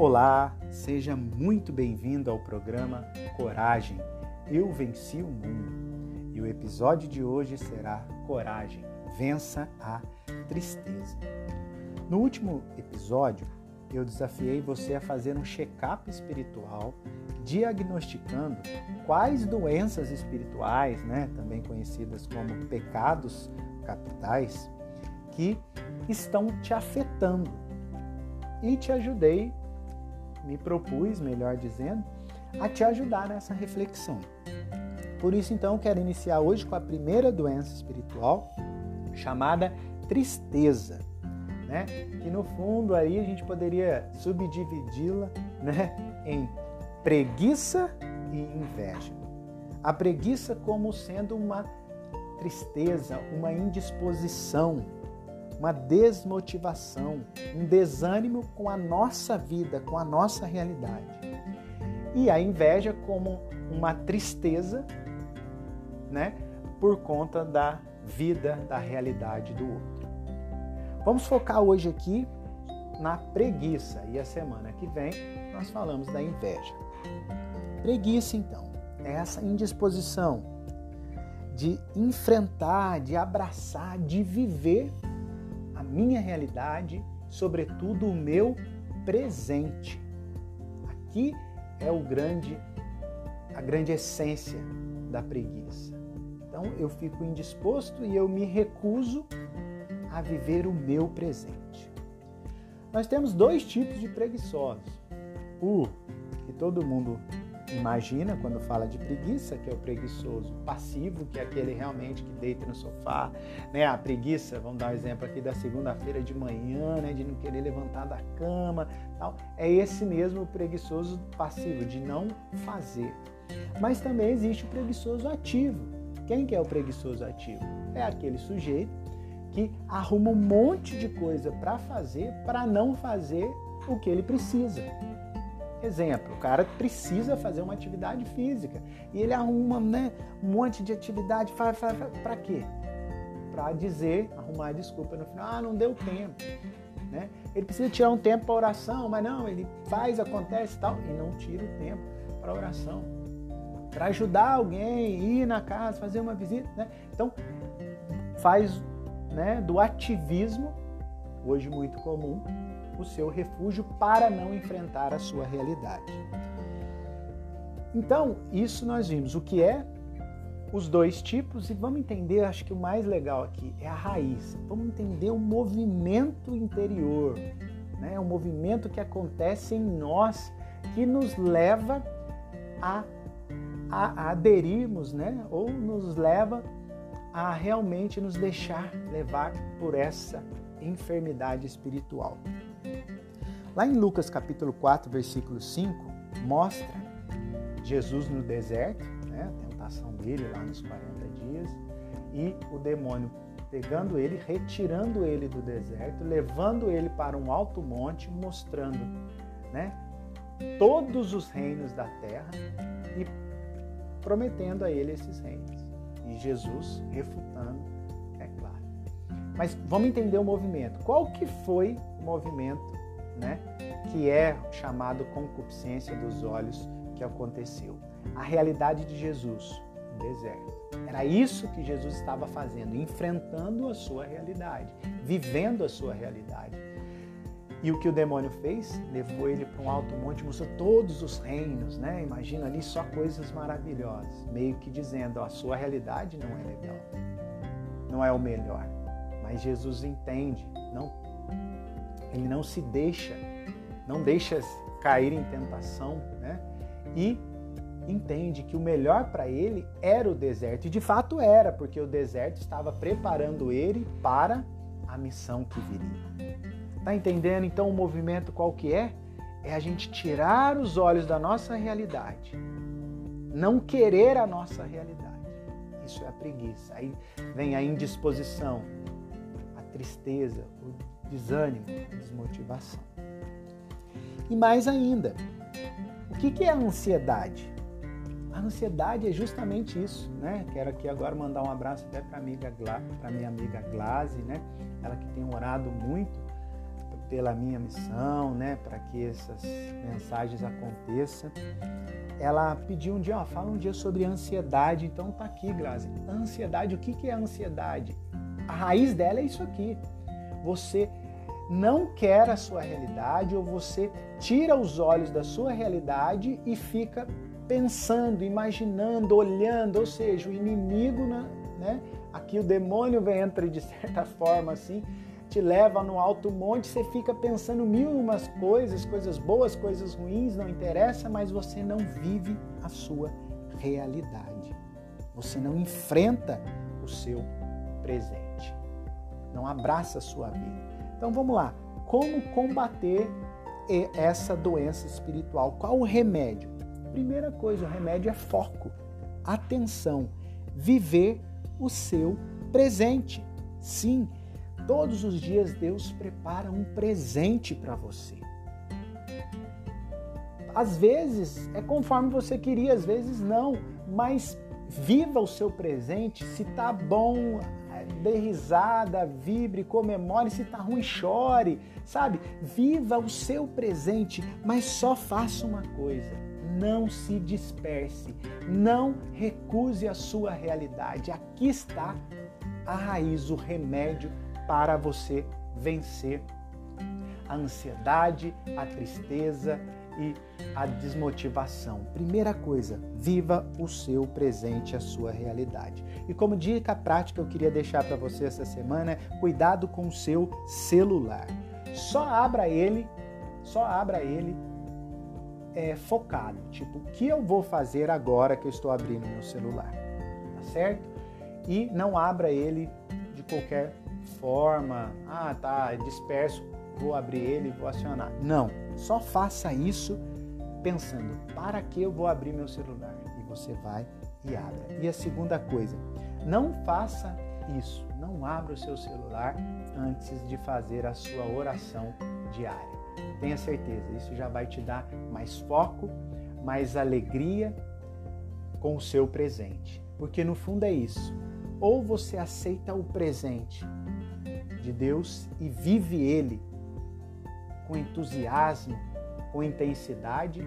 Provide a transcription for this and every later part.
Olá, seja muito bem-vindo ao programa Coragem. Eu venci o mundo. E o episódio de hoje será Coragem, vença a tristeza. No último episódio, eu desafiei você a fazer um check-up espiritual, diagnosticando quais doenças espirituais, né, também conhecidas como pecados capitais, que estão te afetando. E te ajudei me propus, melhor dizendo, a te ajudar nessa reflexão. Por isso, então, quero iniciar hoje com a primeira doença espiritual, chamada tristeza, né? Que no fundo aí a gente poderia subdividi-la, né, em preguiça e inveja. A preguiça como sendo uma tristeza, uma indisposição, uma desmotivação, um desânimo com a nossa vida, com a nossa realidade. E a inveja como uma tristeza, né, por conta da vida, da realidade do outro. Vamos focar hoje aqui na preguiça e a semana que vem nós falamos da inveja. Preguiça, então, é essa indisposição de enfrentar, de abraçar, de viver minha realidade, sobretudo o meu presente. Aqui é o grande a grande essência da preguiça. Então eu fico indisposto e eu me recuso a viver o meu presente. Nós temos dois tipos de preguiçosos. O que todo mundo imagina quando fala de preguiça, que é o preguiçoso passivo, que é aquele realmente que deita no sofá, né? A preguiça, vamos dar um exemplo aqui da segunda-feira de manhã, né? De não querer levantar da cama, tal. É esse mesmo preguiçoso passivo, de não fazer. Mas também existe o preguiçoso ativo. Quem que é o preguiçoso ativo? É aquele sujeito que arruma um monte de coisa para fazer para não fazer o que ele precisa. Exemplo, o cara precisa fazer uma atividade física e ele arruma né, um monte de atividade, para quê? Para dizer, arrumar desculpa no final, ah, não deu tempo. Né? Ele precisa tirar um tempo para oração, mas não, ele faz, acontece e tal, e não tira o tempo para oração. Para ajudar alguém, ir na casa, fazer uma visita. Né? Então, faz né, do ativismo, hoje muito comum, o seu refúgio para não enfrentar a sua realidade. Então, isso nós vimos o que é os dois tipos e vamos entender, acho que o mais legal aqui é a raiz. Vamos entender o movimento interior, né? o movimento que acontece em nós que nos leva a, a, a aderirmos, né? ou nos leva a realmente nos deixar levar por essa enfermidade espiritual. Lá em Lucas capítulo 4, versículo 5, mostra Jesus no deserto, né, a tentação dele lá nos 40 dias, e o demônio pegando ele, retirando ele do deserto, levando ele para um alto monte, mostrando né, todos os reinos da terra e prometendo a ele esses reinos. E Jesus refutando, é claro. Mas vamos entender o movimento. Qual que foi o movimento né, que é chamado concupiscência dos olhos que aconteceu. A realidade de Jesus no deserto. Era isso que Jesus estava fazendo, enfrentando a sua realidade, vivendo a sua realidade. E o que o demônio fez? Levou ele para um alto monte, mostrou todos os reinos, né? Imagina ali só coisas maravilhosas, meio que dizendo: a sua realidade não é legal, não é o melhor. Mas Jesus entende, não ele não se deixa, não deixa cair em tentação, né? E entende que o melhor para ele era o deserto. E de fato era, porque o deserto estava preparando ele para a missão que viria. Tá entendendo então o movimento qual que é? É a gente tirar os olhos da nossa realidade. Não querer a nossa realidade. Isso é a preguiça. Aí vem a indisposição, a tristeza, o desânimo, desmotivação. E mais ainda, o que é a ansiedade? A ansiedade é justamente isso, né? Quero aqui agora mandar um abraço até para amiga para minha amiga Glaze, né? Ela que tem orado muito pela minha missão, né, para que essas mensagens aconteçam. Ela pediu um dia, ó, fala um dia sobre ansiedade. Então tá aqui, Grazi. Ansiedade, o que que é ansiedade? A raiz dela é isso aqui. Você não quer a sua realidade ou você tira os olhos da sua realidade e fica pensando, imaginando, olhando, ou seja, o inimigo, né? Aqui o demônio vem entra de certa forma assim, te leva no alto monte, você fica pensando mil umas coisas, coisas boas, coisas ruins, não interessa, mas você não vive a sua realidade. Você não enfrenta o seu presente. Não abraça a sua vida. Então vamos lá. Como combater essa doença espiritual? Qual o remédio? Primeira coisa, o remédio é foco, atenção, viver o seu presente. Sim, todos os dias Deus prepara um presente para você. Às vezes é conforme você queria, às vezes não, mas viva o seu presente. Se tá bom, dê risada, vibre, comemore, se tá ruim, chore, sabe? Viva o seu presente, mas só faça uma coisa: não se disperse, não recuse a sua realidade. Aqui está a raiz, o remédio para você vencer a ansiedade, a tristeza, e a desmotivação. Primeira coisa, viva o seu presente, a sua realidade. E como dica prática, eu queria deixar para você essa semana, cuidado com o seu celular. Só abra ele, só abra ele é, focado. Tipo, o que eu vou fazer agora que eu estou abrindo meu celular? Tá certo? E não abra ele de qualquer forma. Ah, tá, disperso vou abrir ele, vou acionar. Não, só faça isso pensando, para que eu vou abrir meu celular? E você vai e abre. E a segunda coisa, não faça isso, não abra o seu celular antes de fazer a sua oração diária. Tenha certeza, isso já vai te dar mais foco, mais alegria com o seu presente. Porque no fundo é isso. Ou você aceita o presente de Deus e vive ele com entusiasmo, com intensidade,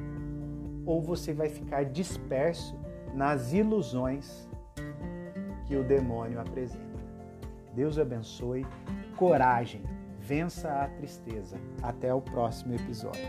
ou você vai ficar disperso nas ilusões que o demônio apresenta. Deus abençoe, coragem, vença a tristeza. Até o próximo episódio.